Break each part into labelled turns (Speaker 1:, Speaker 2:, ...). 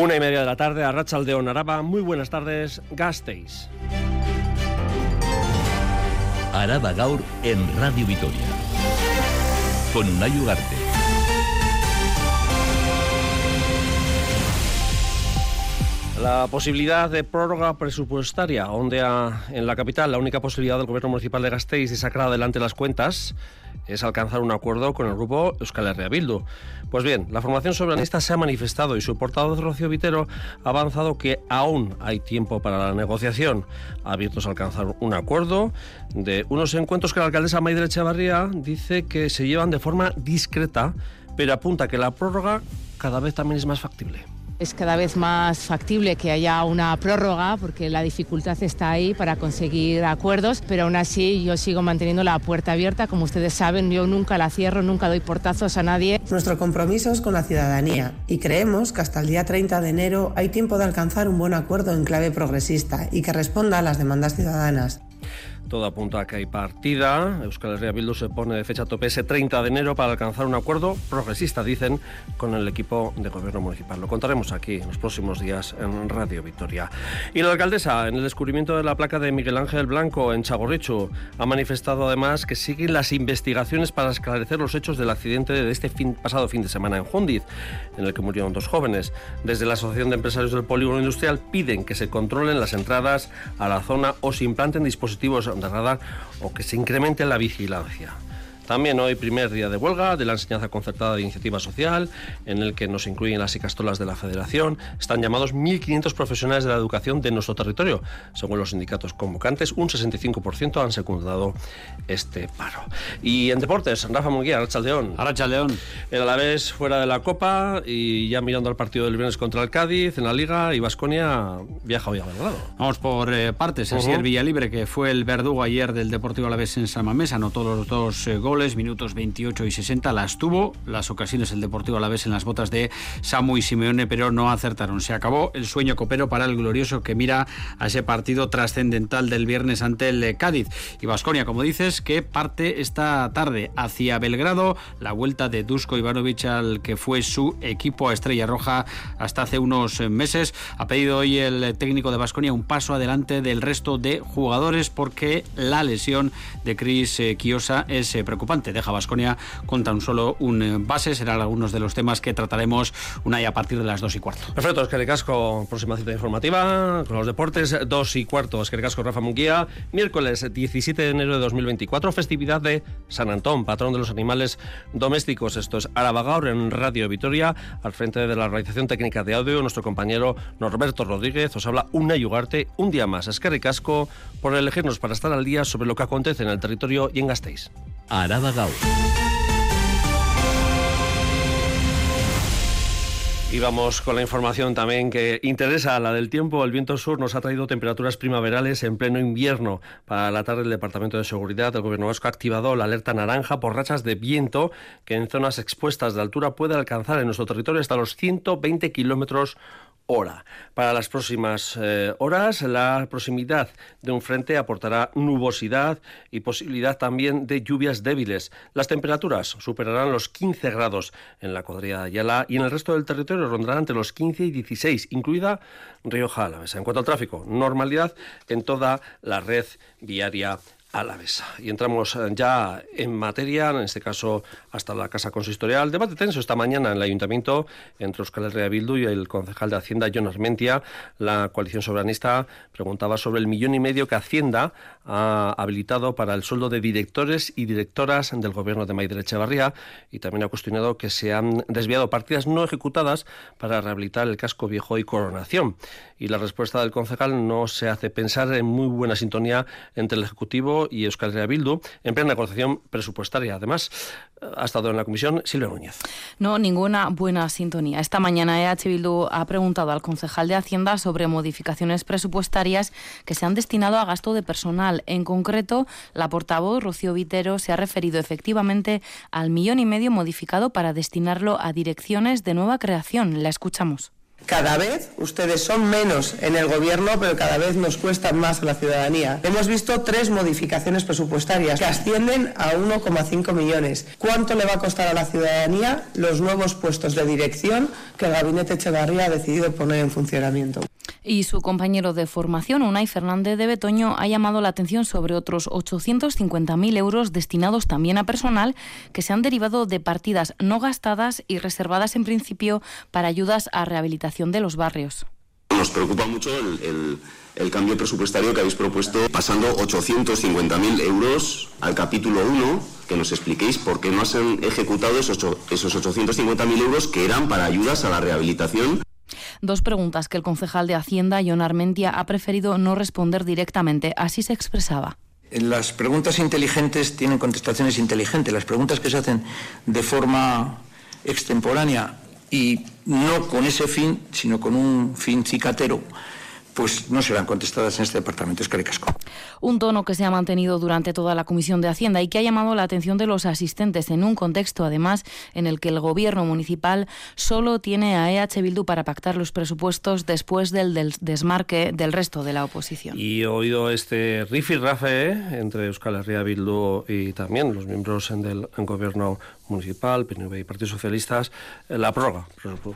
Speaker 1: Una y media de la tarde a Rachaldeón, Araba. Muy buenas tardes, Gasteis.
Speaker 2: Araba Gaur en Radio Vitoria. Con Unai Ugarte.
Speaker 1: La posibilidad de prórroga presupuestaria ondea en la capital. La única posibilidad del gobierno municipal de Gasteiz de sacar adelante las cuentas es alcanzar un acuerdo con el grupo Euskal Herria Bildu. Pues bien, la formación soberanista se ha manifestado y su portavoz Rocío Vitero ha avanzado que aún hay tiempo para la negociación. Abiertos a alcanzar un acuerdo de unos encuentros que la alcaldesa Maidre Echevarría dice que se llevan de forma discreta, pero apunta que la prórroga cada vez también es más factible.
Speaker 3: Es cada vez más factible que haya una prórroga porque la dificultad está ahí para conseguir acuerdos, pero aún así yo sigo manteniendo la puerta abierta. Como ustedes saben, yo nunca la cierro, nunca doy portazos a nadie.
Speaker 4: Nuestro compromiso es con la ciudadanía y creemos que hasta el día 30 de enero hay tiempo de alcanzar un buen acuerdo en clave progresista y que responda a las demandas ciudadanas.
Speaker 1: Todo apunta a que hay partida. Euskal Herria Bildu se pone de fecha tope ese 30 de enero para alcanzar un acuerdo progresista, dicen, con el equipo de gobierno municipal. Lo contaremos aquí en los próximos días en Radio Victoria. Y la alcaldesa, en el descubrimiento de la placa de Miguel Ángel Blanco en Chagorrichu, ha manifestado además que siguen las investigaciones para esclarecer los hechos del accidente de este fin, pasado fin de semana en Jundiz, en el que murieron dos jóvenes. Desde la Asociación de Empresarios del Polígono Industrial piden que se controlen las entradas a la zona o se implanten dispositivos radar o que se incremente la vigilancia. También hoy primer día de huelga de la enseñanza concertada de iniciativa social, en el que nos incluyen las icastolas de la Federación. Están llamados 1.500 profesionales de la educación de nuestro territorio. Según los sindicatos convocantes, un 65% han secundado este paro. Y en deportes, Rafa Munguía, Arrachaldeón.
Speaker 5: Arrachaldeón.
Speaker 1: El Alavés fuera de la Copa y ya mirando al partido del viernes contra el Cádiz en la Liga y Vasconia viaja hoy a Belgrado.
Speaker 5: Vamos por eh, partes. Así el Villalibre, que fue el verdugo ayer del Deportivo Alavés en San Mamés, anotó los dos eh, goles minutos 28 y 60, las tuvo. Las ocasiones el Deportivo a la vez en las botas de Samu y Simeone, pero no acertaron. Se acabó el sueño copero para el glorioso que mira a ese partido trascendental del viernes ante el Cádiz. Y Vasconia, como dices, que parte esta tarde hacia Belgrado, la vuelta de Dusko Ivanovic al que fue su equipo a Estrella Roja hasta hace unos meses. Ha pedido hoy el técnico de Vasconia un paso adelante del resto de jugadores porque la lesión de Chris Kiosa es preocupante Deja Vasconia con tan solo un eh, base. Serán algunos de los temas que trataremos una y a partir de las dos y cuarto.
Speaker 1: Perfecto, que casco, próxima cita informativa con los deportes, dos y cuarto. Que casco, Rafa Munguía. Miércoles 17 de enero de 2024, festividad de San Antón, patrón de los animales domésticos. Esto es Arabagaur en Radio Vitoria, al frente de la realización técnica de audio, nuestro compañero Norberto Rodríguez. Os habla una yugarte un día más. Que casco por elegirnos para estar al día sobre lo que acontece en el territorio y en Gasteiz.
Speaker 2: Araba Gaur.
Speaker 1: Y vamos con la información también que interesa, la del tiempo. El viento sur nos ha traído temperaturas primaverales en pleno invierno. Para la tarde, el Departamento de Seguridad del Gobierno Vasco ha activado la alerta naranja por rachas de viento que en zonas expuestas de altura puede alcanzar en nuestro territorio hasta los 120 kilómetros hora. Para las próximas eh, horas, la proximidad de un frente aportará nubosidad y posibilidad también de lluvias débiles. Las temperaturas superarán los 15 grados en la cuadrilla de Ayala y en el resto del territorio rondarán entre los 15 y 16, incluida Rioja Alavesa. En cuanto al tráfico, normalidad en toda la red viaria Alavesa. Y entramos eh, ya en materia, en este caso hasta la Casa Consistorial. Debate tenso esta mañana en el Ayuntamiento entre Oscar Herrera Bildu y el concejal de Hacienda, John Armentia. La coalición soberanista preguntaba sobre el millón y medio que Hacienda ha habilitado para el sueldo de directores y directoras del gobierno de Maider Echevarría y también ha cuestionado que se han desviado partidas no ejecutadas para rehabilitar el casco viejo y coronación. Y la respuesta del concejal no se hace pensar en muy buena sintonía entre el Ejecutivo y Euskal Bildu en plena negociación presupuestaria. Además, ha estado en la comisión Silvia Núñez.
Speaker 6: No, ninguna buena sintonía. Esta mañana EH Bildu ha preguntado al concejal de Hacienda sobre modificaciones presupuestarias que se han destinado a gasto de personal. En concreto, la portavoz Rocío Vitero se ha referido efectivamente al millón y medio modificado para destinarlo a direcciones de nueva creación. La escuchamos.
Speaker 4: Cada vez ustedes son menos en el gobierno, pero cada vez nos cuestan más a la ciudadanía. Hemos visto tres modificaciones presupuestarias que ascienden a 1,5 millones. ¿Cuánto le va a costar a la ciudadanía los nuevos puestos de dirección que el gabinete Echevarría ha decidido poner en funcionamiento?
Speaker 6: Y su compañero de formación, Unai Fernández de Betoño, ha llamado la atención sobre otros 850.000 euros destinados también a personal que se han derivado de partidas no gastadas y reservadas en principio para ayudas a rehabilitación de los barrios.
Speaker 7: Nos preocupa mucho el, cambio presupuestario que habéis propuesto, pasando 850.000 euros al capítulo 1, que nos expliquéis por qué no se han ejecutado esos, esos 850.000 euros que eran para ayudas a la rehabilitación
Speaker 6: Dos preguntas que el concejal de Hacienda, John Armentia, ha preferido no responder directamente. Así se expresaba.
Speaker 8: Las preguntas inteligentes tienen contestaciones inteligentes. Las preguntas que se hacen de forma extemporánea y no con ese fin, sino con un fin cicatero, pues no serán contestadas en este departamento. Es Caricasco.
Speaker 6: Un tono que se ha mantenido durante toda la Comisión de Hacienda y que ha llamado la atención de los asistentes en un contexto, además, en el que el Gobierno municipal solo tiene a EH Bildu para pactar los presupuestos después del, desmarque del resto de la oposición.
Speaker 1: Y he oído este rifirrafe entre Euskal Herria Bildu y también los miembros del Gobierno municipal, PNV y Partidos Socialistas, eh, la prórroga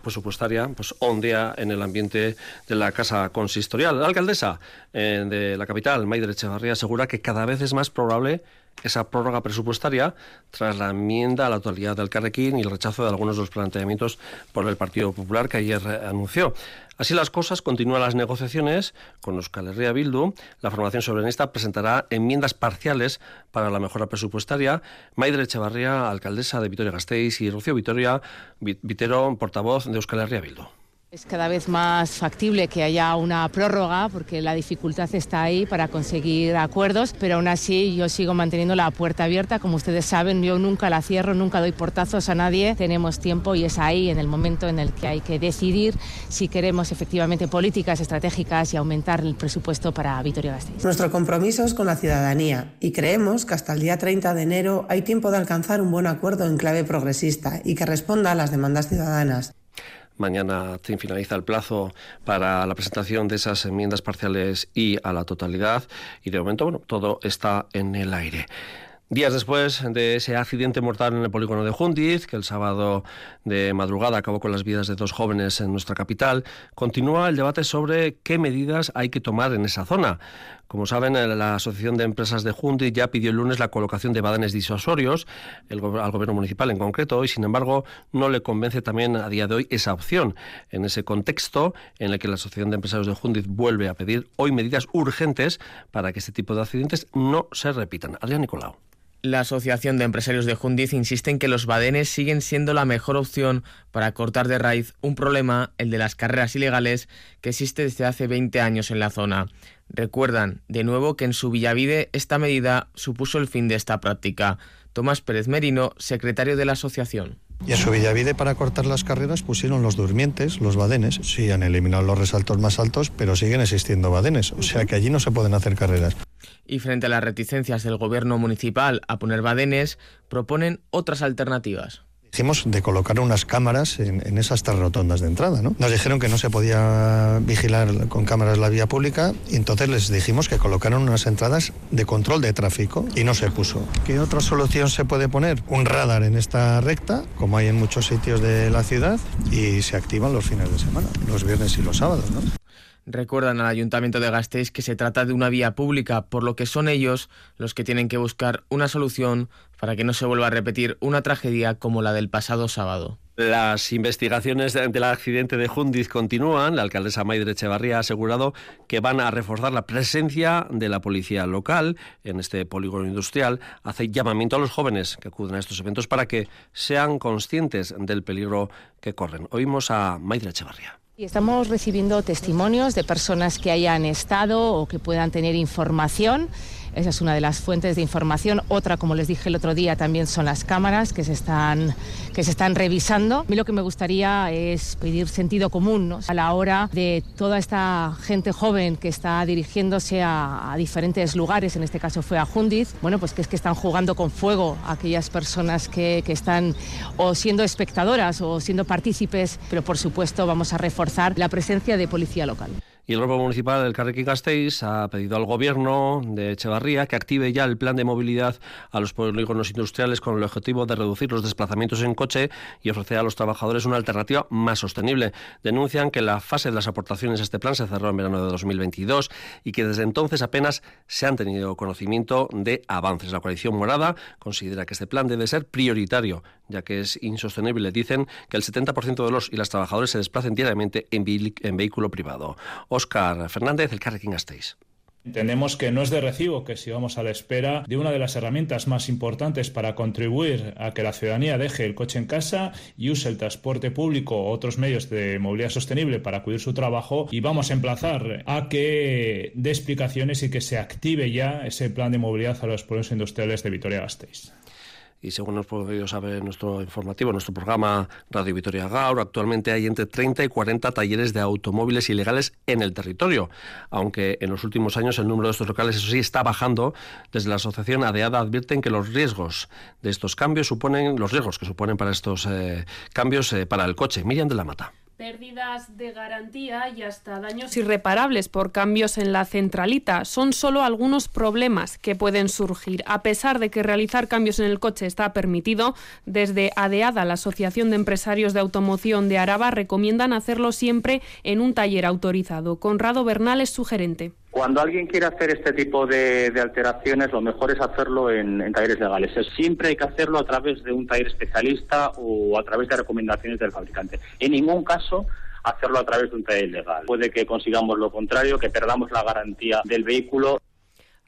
Speaker 1: presupuestaria pues ondea en el ambiente de la Casa Consistorial. La alcaldesa eh, de la capital, Maider Echevarría, asegura que cada vez es más probable esa prórroga presupuestaria tras la enmienda a la totalidad del Carrequín y el rechazo de algunos de los planteamientos por el Partido Popular que ayer anunció. Así las cosas, continúan las negociaciones con Euskal Herria Bildu. La formación soberanista presentará enmiendas parciales para la mejora presupuestaria. Maidre Echevarría, alcaldesa de Vitoria-Gasteiz, y Rocío Vitoria, Vitero, portavoz de Euskal Herria Bildu.
Speaker 3: Es cada vez más factible que haya una prórroga porque la dificultad está ahí para conseguir acuerdos, pero aún así yo sigo manteniendo la puerta abierta. Como ustedes saben, yo nunca la cierro, nunca doy portazos a nadie. Tenemos tiempo y es ahí en el momento en el que hay que decidir si queremos efectivamente políticas estratégicas y aumentar el presupuesto para Vitoria-Gasteiz.
Speaker 4: Nuestro compromiso es con la ciudadanía y creemos que hasta el día 30 de enero hay tiempo de alcanzar un buen acuerdo en clave progresista y que responda a las demandas ciudadanas.
Speaker 1: Mañana finaliza el plazo para la presentación de esas enmiendas parciales y a la totalidad. Y de momento, bueno, todo está en el aire. Días después de ese accidente mortal en el polígono de Jundiz, que el sábado de madrugada acabó con las vidas de dos jóvenes en nuestra capital, continúa el debate sobre qué medidas hay que tomar en esa zona. Como saben, la Asociación de Empresas de Jundiz ya pidió el lunes la colocación de badenes disuasorios al gobierno municipal en concreto y, sin embargo, no le convence también a día de hoy esa opción. En ese contexto en el que la Asociación de Empresarios de Jundiz vuelve a pedir hoy medidas urgentes para que este tipo de accidentes no se repitan. Adrián Nicolau.
Speaker 9: La Asociación de Empresarios de Jundiz insiste en que los badenes siguen siendo la mejor opción para cortar de raíz un problema, el de las carreras ilegales, que existe desde hace 20 años en la zona. Recuerdan, de nuevo, que en su Villavide esta medida supuso el fin de esta práctica. Tomás Pérez Merino, secretario de la asociación.
Speaker 10: Y en su Villavide para cortar las carreras pusieron los durmientes, los badenes. Sí, han eliminado los resaltos más altos, pero siguen existiendo badenes. O sea que allí no se pueden hacer carreras
Speaker 9: y frente a las reticencias del gobierno municipal a poner badenes, proponen otras alternativas.
Speaker 10: Dijimos de colocar unas cámaras en, esas tres rotondas de entrada. ¿no? Nos dijeron que no se podía vigilar con cámaras la vía pública y entonces les dijimos que colocaron unas entradas de control de tráfico y no se puso. ¿Qué otra solución se puede poner? Un radar en esta recta, como hay en muchos sitios de la ciudad, y se activan los fines de semana, los viernes y los sábados. ¿no?
Speaker 9: Recuerdan al Ayuntamiento de Gasteiz que se trata de una vía pública, por lo que son ellos los que tienen que buscar una solución para que no se vuelva a repetir una tragedia como la del pasado sábado.
Speaker 1: Las investigaciones del accidente de Jundiz continúan. La alcaldesa Maidre Echevarría ha asegurado que van a reforzar la presencia de la policía local en este polígono industrial. Hace llamamiento a los jóvenes que acuden a estos eventos para que sean conscientes del peligro que corren. Oímos a Maidre Echevarría.
Speaker 3: Y estamos recibiendo testimonios de personas que hayan estado o que puedan tener información Esa es una de las fuentes de información. Otra, como les dije el otro día, también son las cámaras que se están, que se están revisando. A mí lo que me gustaría es pedir sentido común a la hora de toda esta gente joven que está dirigiéndose a, a diferentes lugares, en este caso fue a Jundiz, bueno, pues que es que están jugando con fuego aquellas personas que, que están o siendo espectadoras o siendo partícipes, pero por supuesto vamos a reforzar la presencia de policía local.
Speaker 1: Y el Grupo Municipal del Carrequín Gasteiz ha pedido al Gobierno de Echevarría que active ya el plan de movilidad a los polígonos industriales con el objetivo de reducir los desplazamientos en coche y ofrecer a los trabajadores una alternativa más sostenible. Denuncian que la fase de las aportaciones a este plan se cerró en verano de 2022 y que desde entonces apenas se han tenido conocimiento de avances. La coalición morada considera que este plan debe ser prioritario, ya que es insostenible. Dicen que el 70% de los y las trabajadores se desplacen diariamente en, en vehículo privado. Óscar Fernández, el Carrequín Gasteiz.
Speaker 11: Entendemos que no es de recibo que sigamos a la espera de una de las herramientas más importantes para contribuir a que la ciudadanía deje el coche en casa y use el transporte público o otros medios de movilidad sostenible para acudir su trabajo y vamos a emplazar a que dé explicaciones y que se active ya ese plan de movilidad a los pueblos industriales de Vitoria-Gasteiz
Speaker 1: y según hemos podido saber nuestro informativo, nuestro programa Radio Vitoria Gaur, actualmente hay entre 30 y 40 talleres de automóviles ilegales en el territorio, aunque en los últimos años el número de estos locales, eso sí, está bajando. Desde la asociación ADEADA advierten que los riesgos de estos cambios suponen, los riesgos que suponen para estos eh, cambios eh, para el coche. Miriam de la Mata
Speaker 12: pérdidas de garantía y hasta daños irreparables por cambios en la centralita. Son solo algunos problemas que pueden surgir. A pesar de que realizar cambios en el coche está permitido, desde ADEADA, la Asociación de Empresarios de Automoción de Araba, recomiendan hacerlo siempre en un taller autorizado. Conrado Bernal es sugerente.
Speaker 13: Cuando alguien quiere hacer este tipo de, alteraciones, lo mejor es hacerlo en, talleres legales. Siempre hay que hacerlo a través de un taller especialista o a través de recomendaciones del fabricante. En ningún caso hacerlo a través de un taller legal. Puede que consigamos lo contrario, que perdamos la garantía del vehículo.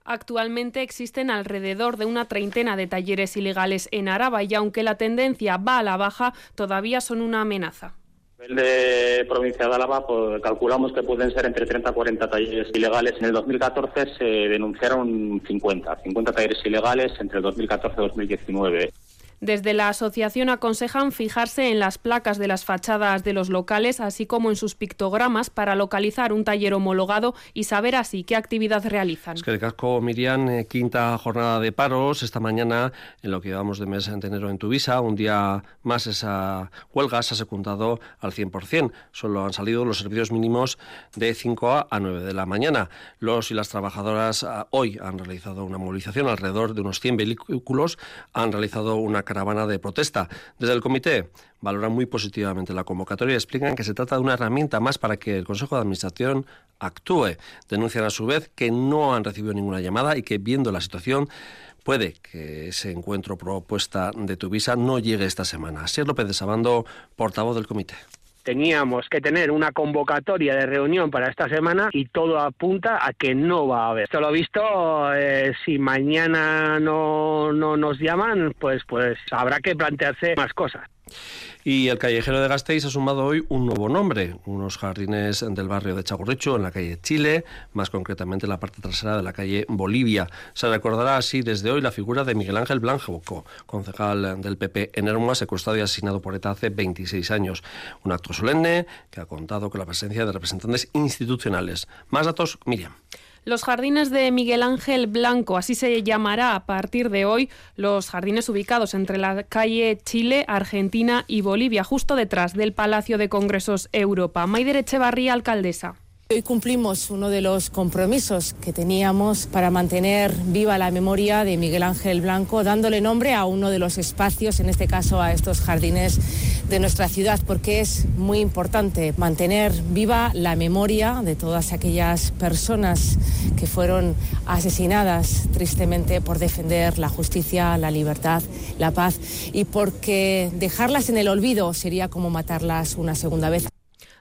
Speaker 12: Actualmente existen alrededor de una treintena de talleres ilegales en Araba y aunque la tendencia va a la baja, todavía son una amenaza
Speaker 13: nivel de provincia de Álava, pues, calculamos que pueden ser entre 30 y 40 talleres ilegales. En el 2014 se denunciaron 50, 50 talleres ilegales entre el 2014 y 2019.
Speaker 12: Desde la asociación aconsejan fijarse en las placas de las fachadas de los locales, así como en sus pictogramas, para localizar un taller homologado y saber así qué actividad realizan.
Speaker 1: Es que el casco Miriam, eh, quinta jornada de paros esta mañana, en lo que llevamos de mes de enero en Tuvisa, un día más esa huelga se ha secundado al 100%. Solo han salido los servicios mínimos de 5 a 9 de la mañana. Los y las trabajadoras ah, hoy han realizado una movilización, alrededor de unos 100 vehículos han realizado una caravana de protesta. Desde el comité valoran muy positivamente la convocatoria y explican que se trata de una herramienta más para que el Consejo de Administración actúe. Denuncian a su vez que no han recibido ninguna llamada y que viendo la situación puede que ese encuentro propuesta de Tuvisa no llegue esta semana. Asier López de Sabando, portavoz del comité
Speaker 14: teníamos que tener una convocatoria de reunión para esta semana y todo apunta a que no va a haber. Esto lo visto, eh, si mañana no, no nos llaman, pues, pues habrá que plantearse más cosas.
Speaker 1: Y el callejero de Gasteiz ha sumado hoy un nuevo nombre, unos jardines del barrio de Chagorrecho, en la calle Chile, más concretamente en la parte trasera de la calle Bolivia. Se recordará así desde hoy la figura de Miguel Ángel Blanco, concejal del PP en Hermoa, secuestrado y asesinado por ETA hace 26 años. Un acto solemne que ha contado con la presencia de representantes institucionales. Más datos, Miriam.
Speaker 12: Los jardines de Miguel Ángel Blanco, así se llamará a partir de hoy, los jardines ubicados entre la calle Chile, Argentina y Bolivia, justo detrás del Palacio de Congresos Europa. Maider Echevarría, alcaldesa.
Speaker 3: Hoy cumplimos uno de los compromisos que teníamos para mantener viva la memoria de Miguel Ángel Blanco, dándole nombre a uno de los espacios, en este caso a estos jardines de nuestra ciudad, porque es muy importante mantener viva la memoria de todas aquellas personas que fueron asesinadas tristemente por defender la justicia, la libertad, la paz y porque dejarlas en el olvido sería como matarlas una segunda vez.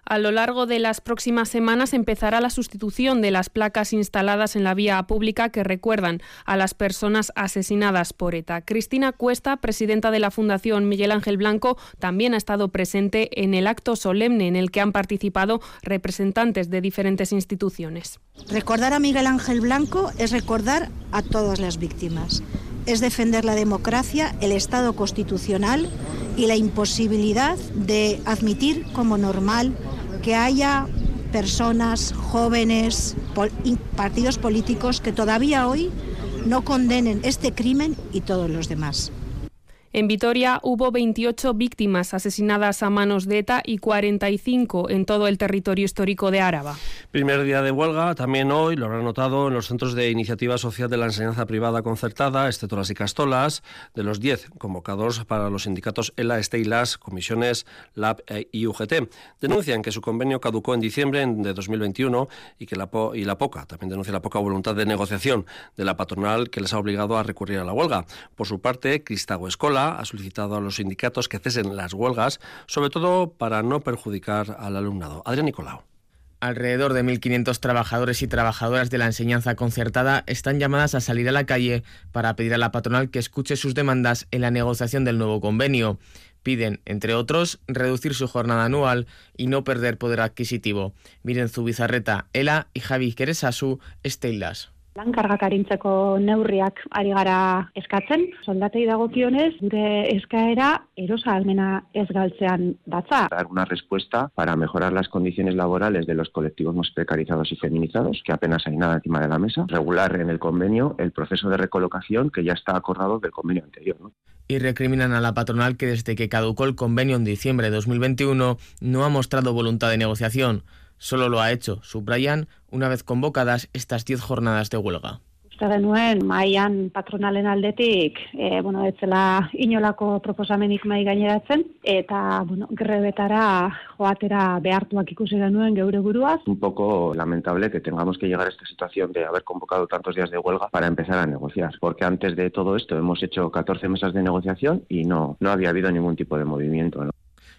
Speaker 12: A lo largo de las próximas semanas empezará la sustitución de las placas instaladas en la vía pública que recuerdan a las personas asesinadas por ETA. Cristina Cuesta, presidenta de la Fundación Miguel Ángel Blanco, también ha estado presente en el acto solemne en el que han participado representantes de diferentes instituciones.
Speaker 15: Recordar a Miguel Ángel Blanco es recordar a todas las víctimas. Es defender la democracia, el Estado constitucional y la imposibilidad de admitir como normal que haya personas, jóvenes, partidos políticos que todavía hoy no condenen este crimen y todos los demás.
Speaker 12: En Vitoria hubo 28 víctimas asesinadas a manos de ETA y 45 en todo el territorio histórico de Áraba.
Speaker 1: Primer día de huelga, también hoy, lo habrán notado en los centros de iniciativa social de la enseñanza privada concertada, excepto las y Castolas, de los 10 convocados para los sindicatos ELA, Estelas, Comisiones, LAB e y UGT. Denuncian que su convenio caducó en diciembre de 2021 y que la, y la poca, también denuncia la poca voluntad de negociación de la patronal que les ha obligado a recurrir a la huelga. Por su parte, Cristago Escola ha solicitado a los sindicatos que cesen las huelgas, sobre todo para no perjudicar al alumnado. Adrián Nicolau.
Speaker 9: Alrededor de 1.500 trabajadores y trabajadoras de la enseñanza concertada están llamadas a salir a la calle para pedir a la patronal que escuche sus demandas en la negociación del nuevo convenio. Piden, entre otros, reducir su jornada anual y no perder poder adquisitivo. Miren Zubizarreta, Ela y Javi Keresasu, Esteilas.
Speaker 16: Lan kargak neurriak ari gara eskatzen, soldatei dagokionez, gure eskaera erosa almena ez galtzean datza.
Speaker 17: Dar una respuesta para mejorar las condiciones laborales de los colectivos más precarizados y feminizados, que apenas hay nada encima de la mesa. Regular en el convenio el proceso de recolocación que ya está acordado del convenio anterior.
Speaker 9: Y recriminan a la patronal que desde que caducó el convenio en diciembre de 2021 no ha mostrado voluntad de negociación. Solo lo ha hecho, subrayan, una vez convocadas estas 10 jornadas de huelga.
Speaker 16: Uste genuen, maian patronalen aldetik, e, bueno, etzela inolako proposamenik mai gaineratzen, eta, bueno, grebetara joatera behartuak ikusi genuen geure buruaz.
Speaker 17: Un poco lamentable que tengamos que llegar a esta situación de haber convocado tantos días de huelga para empezar a negociar, porque antes de todo esto hemos hecho 14 mesas de negociación y no, no había habido ningún tipo de movimiento. ¿no?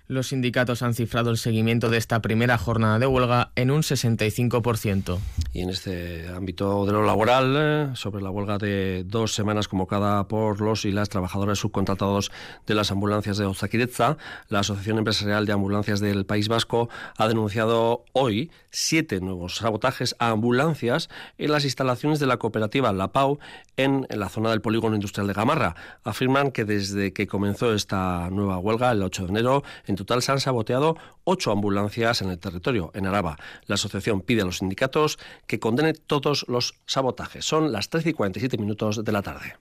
Speaker 9: Los sindicatos han cifrado el seguimiento de esta primera jornada de huelga en un 65%.
Speaker 1: Y en este ámbito de lo laboral, eh, sobre la huelga de dos semanas convocada por los y las trabajadores subcontratados de las ambulancias de Ozaquiretza, la Asociación Empresarial de Ambulancias del País Vasco ha denunciado hoy siete nuevos sabotajes a ambulancias en las instalaciones de la cooperativa La Pau en, la zona del polígono industrial de Gamarra. Afirman que desde que comenzó esta nueva huelga, el 8 de enero, en total se han saboteado ocho ambulancias en el territorio, en Araba. La asociación pide a los sindicatos que condenen todos los sabotajes. Son las 13 y 47 minutos de la tarde.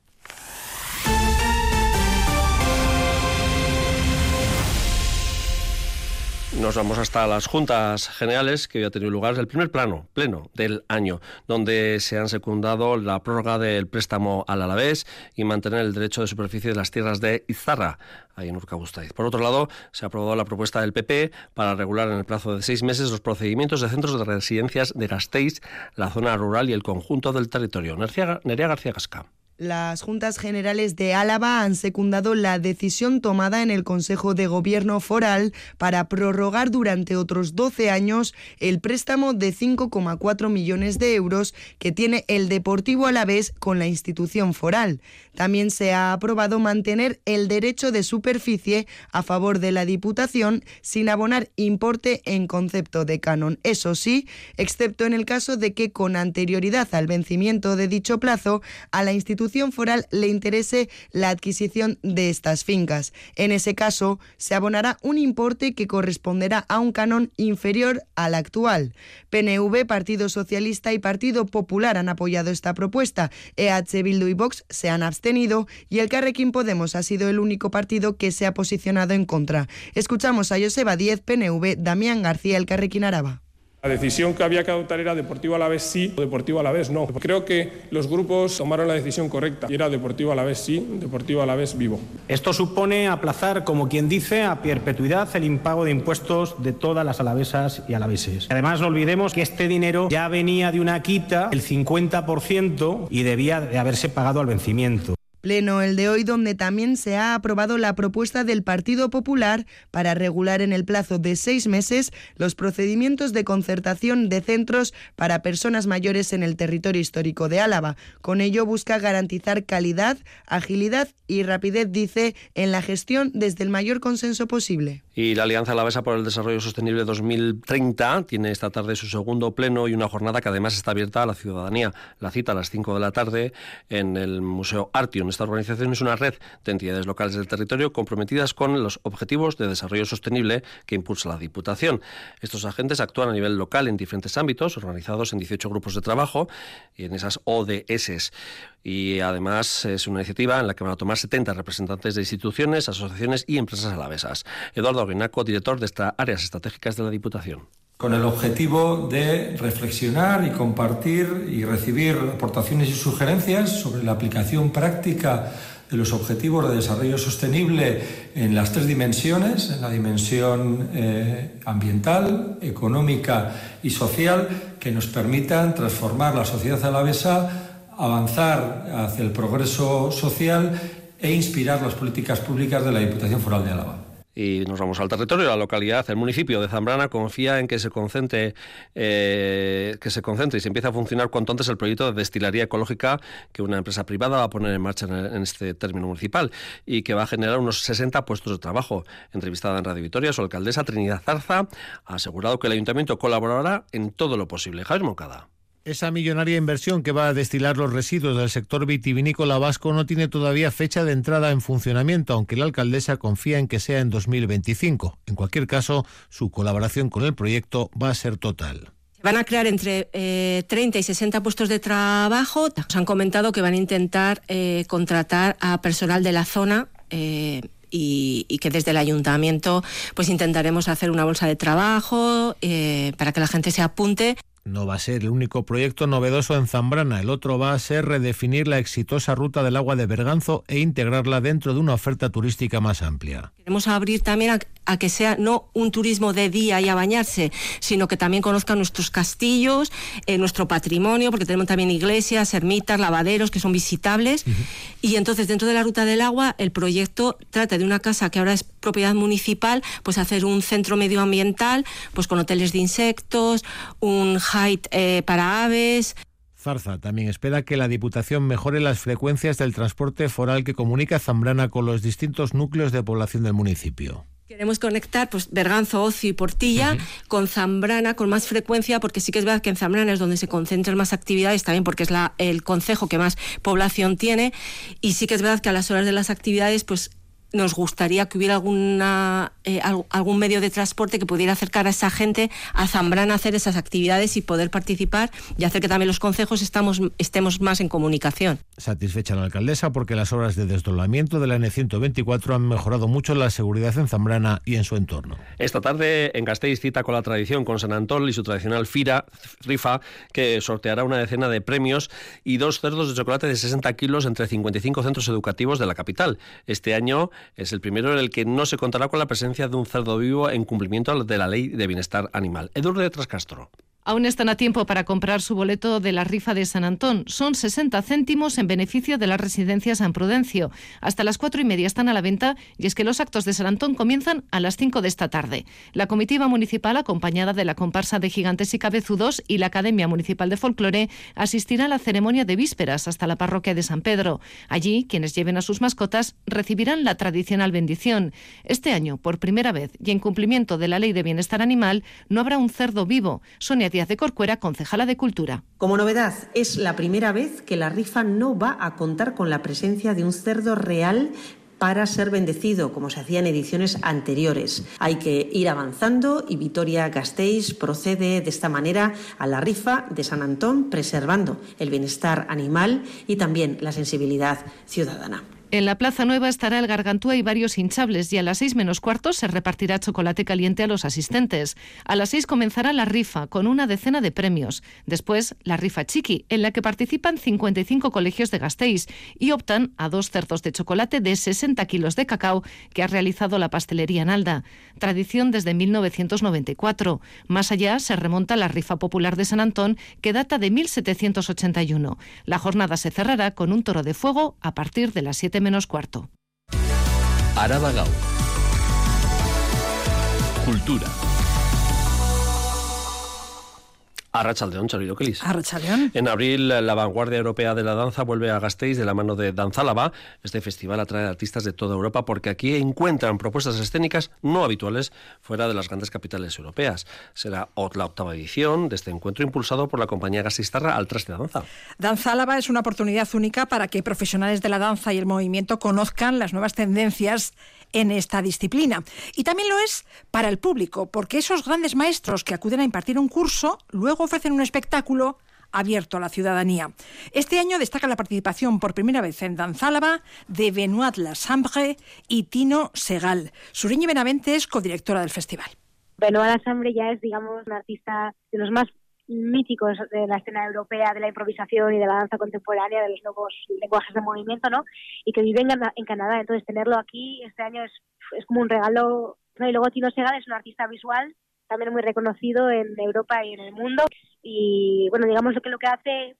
Speaker 1: Nos vamos hasta las juntas generales que hoy ha tenido lugar el primer plano, pleno del año, donde se han secundado la prórroga del préstamo al Alavés y mantener el derecho de superficie de las tierras de Izarra, ahí en Urkabustaiz. Por otro lado, se ha aprobado la propuesta del PP para regular en el plazo de seis meses los procedimientos de centros de residencias de Gasteiz, la zona rural y el conjunto del territorio. Nerea García Casca.
Speaker 18: Las Juntas Generales de Álava han secundado la decisión tomada en el Consejo de Gobierno Foral para prorrogar durante otros 12 años el préstamo de 5,4 millones de euros que tiene el Deportivo Alavés con la institución foral. También se ha aprobado mantener el derecho de superficie a favor de la Diputación sin abonar importe en concepto de canon. Eso sí, excepto en el caso de que con anterioridad al vencimiento de dicho plazo a la institución foral le interese la adquisición de estas fincas. En ese caso, se abonará un importe que corresponderá a un canon inferior al actual. PNV, Partido Socialista y Partido Popular han apoyado esta propuesta. EH Bildu y Vox se han abstenido y el Carrequín Podemos ha sido el único partido que se ha posicionado en contra. Escuchamos a Joseba Díez, PNV, Damián García, el Carrequín Araba.
Speaker 19: La decisión que había que adoptar era Deportivo a la vez sí o Deportivo a la vez no. Creo que los grupos tomaron la decisión correcta y era Deportivo a la vez sí, Deportivo a la vez vivo.
Speaker 20: Esto supone aplazar, como quien dice, a perpetuidad el impago de impuestos de todas las alavesas y alaveses. Además, no olvidemos que este dinero ya venía de una quita, el 50%, y debía de haberse pagado al vencimiento.
Speaker 18: Pleno el de hoy donde también se ha aprobado la propuesta del Partido Popular para regular en el plazo de seis meses los procedimientos de concertación de centros para personas mayores en el territorio histórico de Álava. Con ello busca garantizar calidad, agilidad y rapidez, dice, en la gestión desde el mayor consenso posible.
Speaker 1: Y la Alianza Alavesa por el Desarrollo Sostenible 2030 tiene esta tarde su segundo pleno y una jornada que además está abierta a la ciudadanía. La cita a las 5 de la tarde en el Museo Artion. Esta organización es una red de entidades locales del territorio comprometidas con los objetivos de desarrollo sostenible que impulsa la Diputación. Estos agentes actúan a nivel local en diferentes ámbitos, organizados en 18 grupos de trabajo y en esas ODS y además es una iniciativa en la que van a tomar 70 representantes de instituciones, asociaciones y empresas alavesas. Eduardo Aguinaco, director de estas áreas estratégicas de la Diputación
Speaker 21: con el objetivo de reflexionar y compartir y recibir aportaciones y sugerencias sobre la aplicación práctica de los objetivos de desarrollo sostenible en las tres dimensiones, en la dimensión eh, ambiental, económica y social, que nos permitan transformar la sociedad alavesa avanzar hacia el progreso social e inspirar las políticas públicas de la Diputación Foral de Álava.
Speaker 1: Y nos vamos al territorio, la localidad, el municipio de Zambrana confía en que se concentre, eh, que se concentre y se empiece a funcionar cuanto antes el proyecto de destilería ecológica que una empresa privada va a poner en marcha en, este término municipal y que va a generar unos 60 puestos de trabajo. Entrevistada en Radio Vitoria, su alcaldesa Trinidad Zarza ha asegurado que el ayuntamiento colaborará en todo lo posible. Javier Moncada.
Speaker 22: Esa millonaria inversión que va a destilar los residuos del sector vitivinícola vasco no tiene todavía fecha de entrada en funcionamiento, aunque la alcaldesa confía en que sea en 2025. En cualquier caso, su colaboración con el proyecto va a ser total.
Speaker 23: Van a crear entre 30 eh, y 60 puestos de trabajo. Nos han comentado que van a intentar eh, contratar a personal de la zona. Eh, y, y, que desde el ayuntamiento pues intentaremos hacer una bolsa de trabajo para que la gente se apunte
Speaker 22: no va a ser el único proyecto novedoso en Zambrana. El otro va a ser redefinir la exitosa ruta del agua de Berganzo e integrarla dentro de una oferta turística más amplia.
Speaker 23: Queremos abrir también a, que sea no un turismo de día y a bañarse, sino que también conozcan nuestros castillos, eh, nuestro patrimonio, porque tenemos también iglesias, ermitas, lavaderos que son visitables. Y entonces dentro de la ruta del agua el proyecto trata de una casa que ahora es propiedad municipal, pues hacer un centro medioambiental, pues con hoteles de insectos, un height eh, para aves.
Speaker 22: Zarza también espera que la Diputación mejore las frecuencias del transporte foral que comunica Zambrana con los distintos núcleos de población del municipio.
Speaker 23: Queremos conectar pues Berganzo, Ocio y Portilla con Zambrana con más frecuencia, porque sí que es verdad que en Zambrana es donde se concentran más actividades, también porque es la, el concejo que más población tiene, y sí que es verdad que a las horas de las actividades pues nos gustaría que hubiera alguna, eh, algún medio de transporte que pudiera acercar a esa gente a Zambrana a hacer esas actividades y poder participar y hacer que también los consejos estamos, estemos más en comunicación.
Speaker 22: Satisfecha la alcaldesa porque las obras de desdoblamiento de la N124 han mejorado mucho la seguridad en Zambrana y en su entorno.
Speaker 1: Esta tarde en Gasteiz cita con la tradición con San Antón y su tradicional Fira, Rifa, que sorteará una decena de premios y dos cerdos de chocolate de 60 kilos entre 55 centros educativos de la capital. Este año es el primero en el que no se contará con la presencia de un cerdo vivo en cumplimiento de la ley de bienestar animal. Eduardo de Trascastro.
Speaker 24: Aún están a tiempo para comprar su boleto de la rifa de San Antón. Son 60 céntimos en beneficio de la residencia San Prudencio. Hasta las cuatro y media están a la venta y es que los actos de San Antón comienzan a las 5 de esta tarde. La comitiva municipal, acompañada de la comparsa de gigantes y cabezudos y la Academia Municipal de Folclore, asistirá a la ceremonia de vísperas hasta la parroquia de San Pedro. Allí, quienes lleven a sus mascotas recibirán la tradicional bendición. Este año, por primera vez y en cumplimiento de la Ley de Bienestar Animal, no habrá un cerdo vivo. Sonia de Corcuera, concejala de Cultura.
Speaker 25: Como novedad, es la primera vez que la rifa no va a contar con la presencia de un cerdo real para ser bendecido, como se hacía en ediciones anteriores. Hay que ir avanzando y Vitoria Gasteiz procede de esta manera a la rifa de San Antón, preservando el bienestar animal y también la sensibilidad ciudadana.
Speaker 24: En la Plaza Nueva estará el Gargantúa y varios hinchables y a las seis menos cuartos se repartirá chocolate caliente a los asistentes. A las seis comenzará la rifa con una decena de premios. Después, la rifa chiqui, en la que participan 55 colegios de Gasteiz y optan a dos cerdos de chocolate de 60 kilos de cacao que ha realizado la pastelería Nalda. Tradición desde 1994. Más allá se remonta la rifa popular de San Antón que data de 1781. La jornada se cerrará con un toro de fuego a partir de las 7 menos cuarto.
Speaker 26: Araba Gau. Cultura.
Speaker 1: Arrachaldeón, Charido Kelis.
Speaker 27: Arrachaldeón.
Speaker 1: En abril, la vanguardia europea de la danza vuelve a Gasteiz de la mano de Danzálava. Este festival atrae artistas de toda Europa porque aquí encuentran propuestas escénicas no habituales fuera de las grandes capitales europeas. Será la octava edición de este encuentro impulsado por la compañía gasistarra Al Traste de Danza.
Speaker 27: Danzálava es una oportunidad única para que profesionales de la danza y el movimiento conozcan las nuevas tendencias en esta disciplina. Y también lo es para el público, porque esos grandes maestros que acuden a impartir un curso luego ofrecen un espectáculo abierto a la ciudadanía. Este año destaca la participación por primera vez en Danzálava de Benoit Lassambre y Tino Segal. Suriñi Benavente es codirectora del festival.
Speaker 28: Benoit Lassambre ya es, digamos, un artista de los más míticos de la escena europea de la improvisación y de la danza contemporánea, de los nuevos lenguajes de movimiento, ¿no? Y que viven en, Canadá. Entonces, tenerlo aquí este año es, es como un regalo. Y luego Tino Segal es un artista visual también muy reconocido en Europa y en el mundo. Y bueno, digamos lo que lo que hace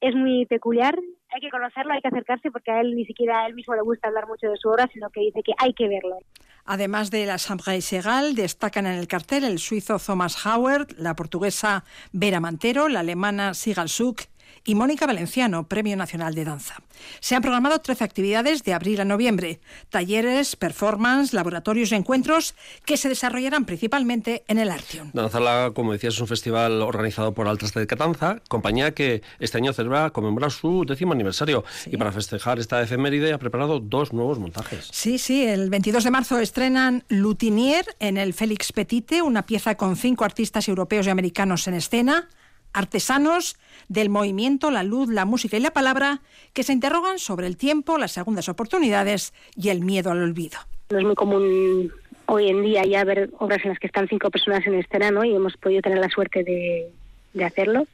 Speaker 28: es muy peculiar, hay que conocerlo, hay que acercarse porque a él ni siquiera a él mismo le gusta hablar mucho de su obra, sino que dice que hay que verlo.
Speaker 27: Además de la Sambre Segal, destacan en el cartel el suizo Thomas Howard, la portuguesa Vera Mantero, la alemana Sigal Suk y Mónica Valenciano, Premio Nacional de Danza. Se han programado 13 actividades de abril a noviembre, talleres, performance, laboratorios y encuentros que se desarrollarán principalmente en el Artium.
Speaker 1: Danzala, como decías, es un festival organizado por Altraste de Catanza, compañía que este año celebra, conmemora su décimo aniversario y para festejar esta efeméride ha preparado dos nuevos montajes.
Speaker 27: Sí, sí, el 22 de marzo estrenan Lutinier en el Félix Petite, una pieza con cinco artistas europeos y americanos en escena artesanos del movimiento, la luz, la música y la palabra, que se interrogan sobre el tiempo, las segundas oportunidades y el miedo al olvido.
Speaker 28: No es muy común hoy en día ya ver obras en las que están cinco personas en escena, ¿no? Y hemos podido tener la suerte de, hacerlo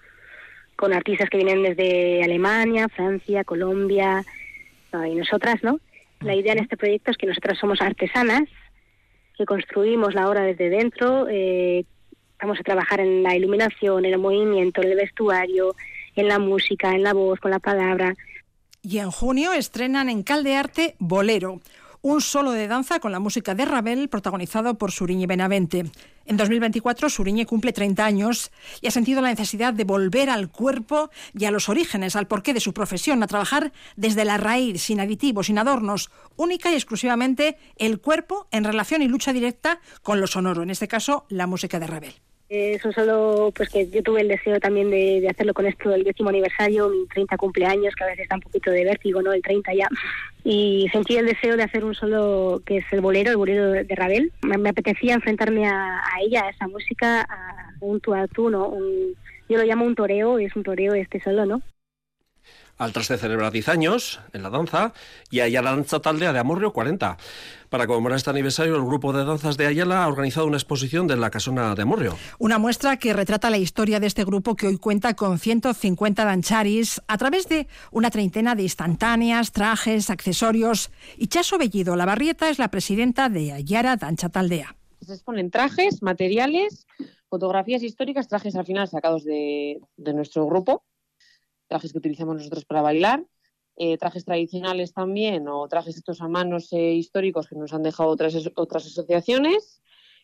Speaker 28: con artistas que vienen desde Alemania, Francia, Colombia y nosotras, ¿no? La idea en este proyecto es que nosotras somos artesanas, que construimos la obra desde dentro, eh, vamos a trabajar en la iluminación, en el movimiento, en el vestuario, en la música, en la voz, con la palabra.
Speaker 27: Y en junio estrenan en Caldearte Bolero, un solo de danza con la música de Ravel protagonizado por Suriñe Benavente. En 2024 Suriñe cumple 30 años y ha sentido la necesidad de volver al cuerpo y a los orígenes, al porqué de su profesión, a trabajar desde la raíz, sin aditivos, sin adornos, única y exclusivamente el cuerpo en relación y lucha directa con lo sonoro, en este caso la música de Ravel.
Speaker 28: Es un solo, pues que yo tuve el deseo también de, hacerlo con esto del décimo aniversario, mi 30 cumpleaños, que a veces da un poquito de vértigo, ¿no? El 30 ya. Y sentí el deseo de hacer un solo, que es el bolero, el bolero de Ravel. Me, apetecía enfrentarme a, ella, a esa música, a un tú a tú, ¿no? yo lo llamo un toreo, es un toreo este solo, ¿no?
Speaker 1: Al traste celebra 10 años en la danza y Ayala Danza Taldea de Amorrio 40. Para conmemorar este aniversario, el grupo de danzas de Ayala ha organizado una exposición de la Casona de Amorrio.
Speaker 27: Una muestra que retrata la historia de este grupo que hoy cuenta con 150 dancharis a través de una treintena de instantáneas, trajes, accesorios. Y Chaso Bellido, la barrieta, es la presidenta de Ayala Dancha Taldea.
Speaker 29: Se exponen trajes, materiales, fotografías históricas, trajes al final sacados de, de nuestro grupo trajes que utilizamos nosotros para bailar, eh, trajes tradicionales también o trajes hechos a manos eh, históricos que nos han dejado otras, otras asociaciones,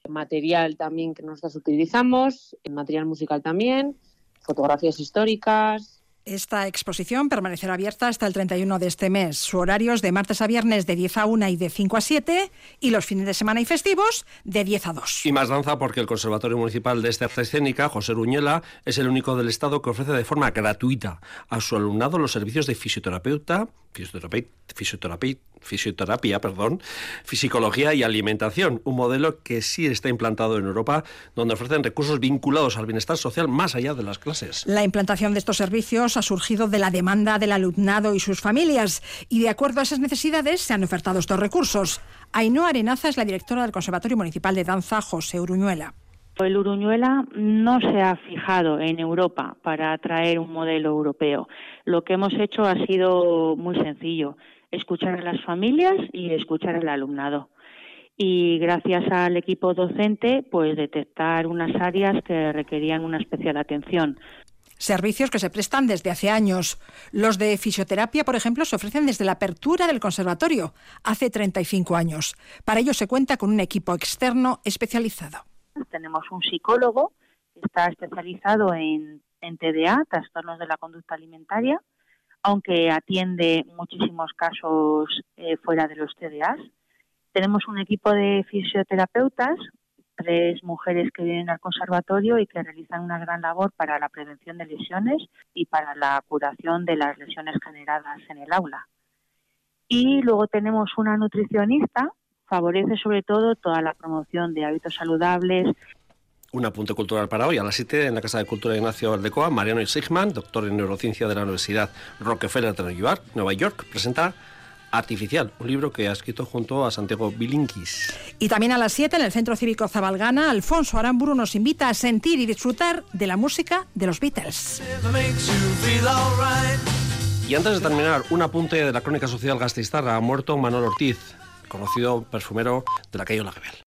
Speaker 29: material también que nosotros utilizamos, material musical también, fotografías históricas,
Speaker 27: esta exposición permanecerá abierta hasta el 31 de este mes. Su horario es de martes a viernes de 10 a 1 y de 5 a 7 y los fines de semana y festivos de 10 a 2.
Speaker 1: Y más danza porque el Conservatorio Municipal de Esta Arte Escénica, José Ruñela, es el único del Estado que ofrece de forma gratuita a su alumnado los servicios de fisioterapeuta, fisioterapeuta, fisioterapeuta fisioterapia, perdón, fisicología y alimentación, un modelo que sí está implantado en Europa, donde ofrecen recursos vinculados al bienestar social más allá de las clases.
Speaker 27: La implantación de estos servicios ha surgido de la demanda del alumnado y sus familias y de acuerdo a esas necesidades se han ofertado estos recursos. Ainhoa Arenaza es la directora del Conservatorio Municipal de Danza José Uruñuela.
Speaker 30: El Uruñuela no se ha fijado en Europa para traer un modelo europeo. Lo que hemos hecho ha sido muy sencillo, escuchar a las familias y escuchar al alumnado. Y gracias al equipo docente, pues detectar unas áreas que requerían una especial atención.
Speaker 27: Servicios que se prestan desde hace años. Los de fisioterapia, por ejemplo, se ofrecen desde la apertura del conservatorio, hace 35 años. Para ello se cuenta con un equipo externo especializado.
Speaker 30: Tenemos un psicólogo que está especializado en, TDA, trastornos de la conducta alimentaria, aunque atiende muchísimos casos eh, fuera de los TDAs. Tenemos un equipo de fisioterapeutas, tres mujeres que vienen al conservatorio y que realizan una gran labor para la prevención de lesiones y para la curación de las lesiones generadas en el aula. Y luego tenemos una nutricionista favorece sobre todo toda la promoción de hábitos saludables.
Speaker 1: Un apunte cultural para hoy. A las 7 en la Casa de Cultura de Ignacio Aldecoa, Mariano Sigman, doctor en neurociencia de la Universidad Rockefeller de Nueva York, presenta Artificial, un libro que ha escrito junto a Santiago Bilinkis.
Speaker 27: Y también a las 7 en el Centro Cívico Zabalgana, Alfonso Aramburu nos invita a sentir y disfrutar de la música de los Beatles.
Speaker 1: Y antes de terminar, un apunte de la crónica social gasteiztarra. Ha muerto Manuel Ortiz, conocido perfumero de la calle Olaguebel.